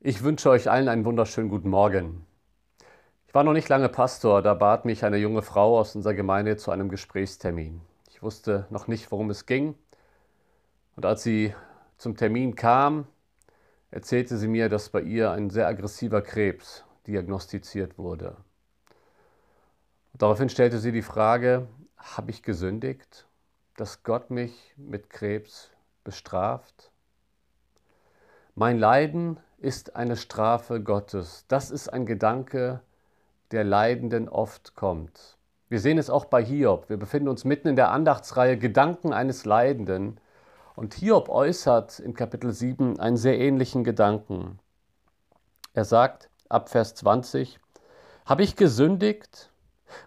Ich wünsche euch allen einen wunderschönen guten Morgen. Ich war noch nicht lange Pastor, da bat mich eine junge Frau aus unserer Gemeinde zu einem Gesprächstermin. Ich wusste noch nicht, worum es ging. Und als sie zum Termin kam, erzählte sie mir, dass bei ihr ein sehr aggressiver Krebs diagnostiziert wurde. Und daraufhin stellte sie die Frage, habe ich gesündigt, dass Gott mich mit Krebs bestraft? Mein Leiden ist eine Strafe Gottes. Das ist ein Gedanke, der Leidenden oft kommt. Wir sehen es auch bei Hiob. Wir befinden uns mitten in der Andachtsreihe Gedanken eines Leidenden. Und Hiob äußert in Kapitel 7 einen sehr ähnlichen Gedanken. Er sagt ab Vers 20, Habe ich gesündigt?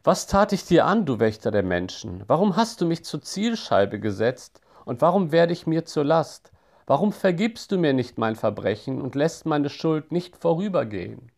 Was tat ich dir an, du Wächter der Menschen? Warum hast du mich zur Zielscheibe gesetzt und warum werde ich mir zur Last? Warum vergibst du mir nicht mein Verbrechen und lässt meine Schuld nicht vorübergehen?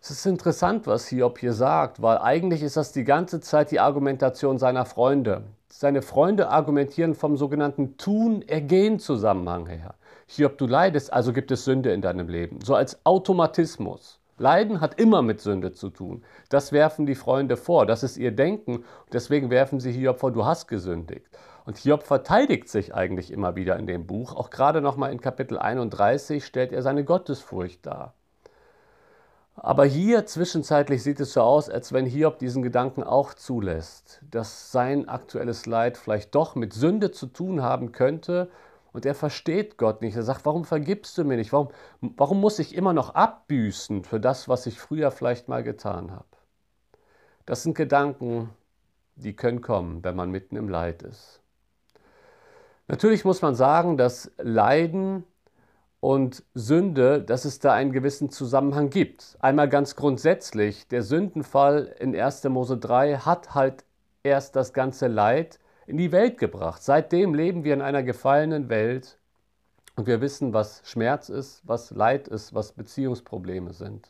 Es ist interessant, was Hiob hier sagt, weil eigentlich ist das die ganze Zeit die Argumentation seiner Freunde. Seine Freunde argumentieren vom sogenannten Tun-Ergehen-Zusammenhang her. Hiob, du leidest, also gibt es Sünde in deinem Leben. So als Automatismus. Leiden hat immer mit Sünde zu tun. Das werfen die Freunde vor. Das ist ihr Denken. deswegen werfen sie Hiob vor, du hast gesündigt. Und Hiob verteidigt sich eigentlich immer wieder in dem Buch. Auch gerade nochmal in Kapitel 31 stellt er seine Gottesfurcht dar. Aber hier zwischenzeitlich sieht es so aus, als wenn Hiob diesen Gedanken auch zulässt, dass sein aktuelles Leid vielleicht doch mit Sünde zu tun haben könnte. Und er versteht Gott nicht. Er sagt, warum vergibst du mir nicht? Warum, warum muss ich immer noch abbüßen für das, was ich früher vielleicht mal getan habe? Das sind Gedanken, die können kommen, wenn man mitten im Leid ist. Natürlich muss man sagen, dass Leiden und Sünde, dass es da einen gewissen Zusammenhang gibt. Einmal ganz grundsätzlich, der Sündenfall in 1. Mose 3 hat halt erst das ganze Leid in die Welt gebracht. Seitdem leben wir in einer gefallenen Welt und wir wissen, was Schmerz ist, was Leid ist, was Beziehungsprobleme sind.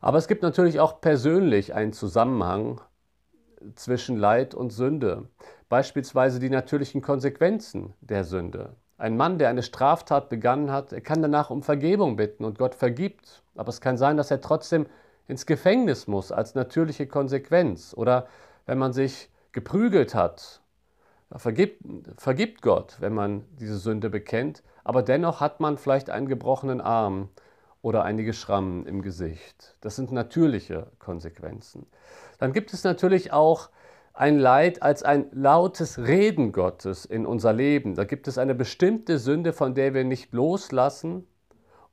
Aber es gibt natürlich auch persönlich einen Zusammenhang zwischen Leid und Sünde. Beispielsweise die natürlichen Konsequenzen der Sünde. Ein Mann, der eine Straftat begangen hat, er kann danach um Vergebung bitten und Gott vergibt. Aber es kann sein, dass er trotzdem ins Gefängnis muss als natürliche Konsequenz. Oder wenn man sich geprügelt hat, vergibt, vergibt Gott, wenn man diese Sünde bekennt. Aber dennoch hat man vielleicht einen gebrochenen Arm oder einige Schrammen im Gesicht. Das sind natürliche Konsequenzen. Dann gibt es natürlich auch ein Leid als ein lautes Reden Gottes in unser Leben. Da gibt es eine bestimmte Sünde, von der wir nicht loslassen.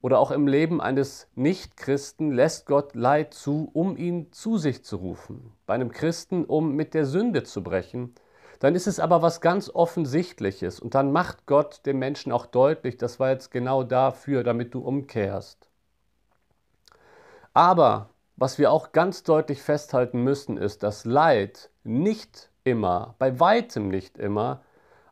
Oder auch im Leben eines Nichtchristen lässt Gott Leid zu, um ihn zu sich zu rufen. Bei einem Christen, um mit der Sünde zu brechen. Dann ist es aber was ganz Offensichtliches. Und dann macht Gott dem Menschen auch deutlich, das war jetzt genau dafür, damit du umkehrst. Aber was wir auch ganz deutlich festhalten müssen, ist, dass Leid nicht immer, bei weitem nicht immer,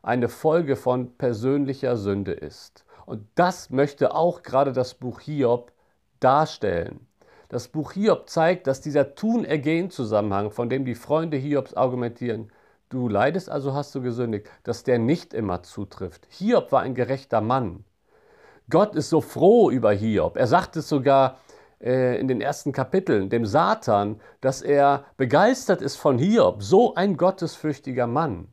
eine Folge von persönlicher Sünde ist. Und das möchte auch gerade das Buch Hiob darstellen. Das Buch Hiob zeigt, dass dieser Tun-Ergehen-Zusammenhang, von dem die Freunde Hiobs argumentieren, du leidest, also hast du gesündigt, dass der nicht immer zutrifft. Hiob war ein gerechter Mann. Gott ist so froh über Hiob. Er sagt es sogar in den ersten Kapiteln, dem Satan, dass er begeistert ist von Hiob, so ein gottesfürchtiger Mann.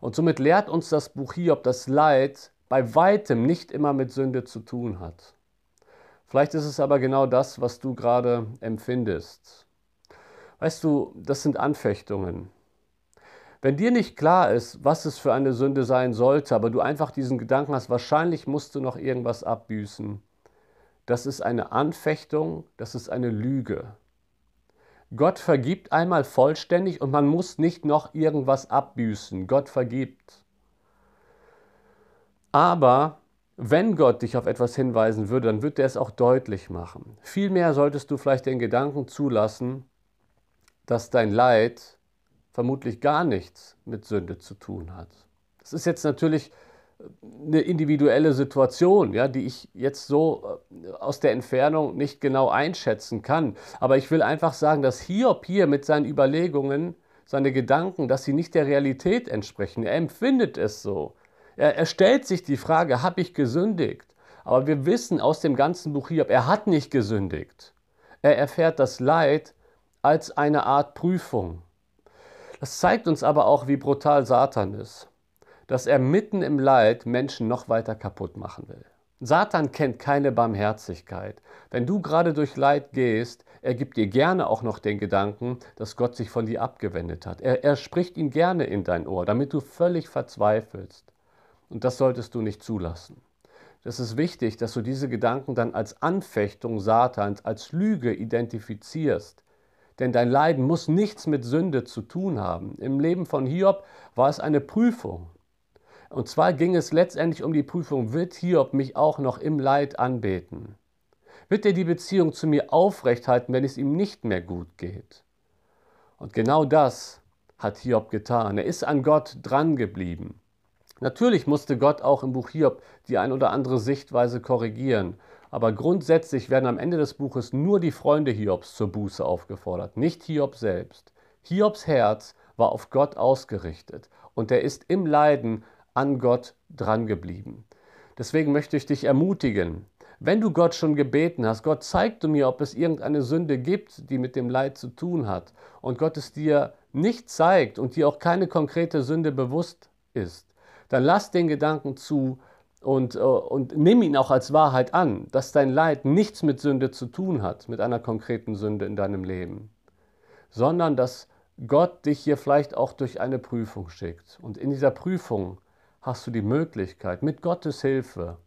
Und somit lehrt uns das Buch Hiob, dass Leid bei weitem nicht immer mit Sünde zu tun hat. Vielleicht ist es aber genau das, was du gerade empfindest. Weißt du, das sind Anfechtungen. Wenn dir nicht klar ist, was es für eine Sünde sein sollte, aber du einfach diesen Gedanken hast, wahrscheinlich musst du noch irgendwas abbüßen, das ist eine Anfechtung, das ist eine Lüge. Gott vergibt einmal vollständig und man muss nicht noch irgendwas abbüßen. Gott vergibt. Aber wenn Gott dich auf etwas hinweisen würde, dann wird er es auch deutlich machen. Vielmehr solltest du vielleicht den Gedanken zulassen, dass dein Leid vermutlich gar nichts mit Sünde zu tun hat. Das ist jetzt natürlich eine individuelle Situation, ja, die ich jetzt so äh, aus der Entfernung nicht genau einschätzen kann. Aber ich will einfach sagen, dass Hiob hier mit seinen Überlegungen, seine Gedanken, dass sie nicht der Realität entsprechen. Er empfindet es so. Er, er stellt sich die Frage, habe ich gesündigt? Aber wir wissen aus dem ganzen Buch Hiob, er hat nicht gesündigt. Er erfährt das Leid als eine Art Prüfung. Das zeigt uns aber auch, wie brutal Satan ist, dass er mitten im Leid Menschen noch weiter kaputt machen will. Satan kennt keine Barmherzigkeit. Wenn du gerade durch Leid gehst, er gibt dir gerne auch noch den Gedanken, dass Gott sich von dir abgewendet hat. Er, er spricht ihn gerne in dein Ohr, damit du völlig verzweifelst. Und das solltest du nicht zulassen. Das ist wichtig, dass du diese Gedanken dann als Anfechtung Satans, als Lüge identifizierst. Denn dein Leiden muss nichts mit Sünde zu tun haben. Im Leben von Hiob war es eine Prüfung. Und zwar ging es letztendlich um die Prüfung, wird Hiob mich auch noch im Leid anbeten? Wird er die Beziehung zu mir aufrechthalten, wenn es ihm nicht mehr gut geht? Und genau das hat Hiob getan. Er ist an Gott dran geblieben. Natürlich musste Gott auch im Buch Hiob die ein oder andere Sichtweise korrigieren. Aber grundsätzlich werden am Ende des Buches nur die Freunde Hiobs zur Buße aufgefordert, nicht Hiob selbst. Hiobs Herz war auf Gott ausgerichtet und er ist im Leiden an Gott drangeblieben. Deswegen möchte ich dich ermutigen, wenn du Gott schon gebeten hast, Gott zeig du mir, ob es irgendeine Sünde gibt, die mit dem Leid zu tun hat, und Gott es dir nicht zeigt und dir auch keine konkrete Sünde bewusst ist, dann lass den Gedanken zu und, äh, und nimm ihn auch als Wahrheit an, dass dein Leid nichts mit Sünde zu tun hat, mit einer konkreten Sünde in deinem Leben, sondern dass Gott dich hier vielleicht auch durch eine Prüfung schickt. Und in dieser Prüfung hast du die Möglichkeit, mit Gottes Hilfe,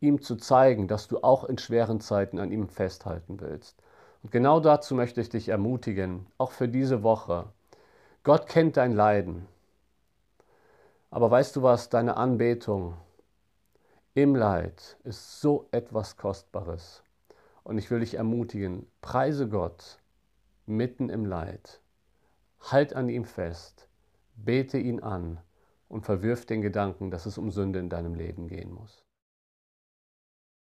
ihm zu zeigen, dass du auch in schweren Zeiten an ihm festhalten willst. Und genau dazu möchte ich dich ermutigen, auch für diese Woche. Gott kennt dein Leiden. Aber weißt du was, deine Anbetung im Leid ist so etwas Kostbares. Und ich will dich ermutigen, preise Gott mitten im Leid. Halt an ihm fest, bete ihn an und verwirf den Gedanken, dass es um Sünde in deinem Leben gehen muss.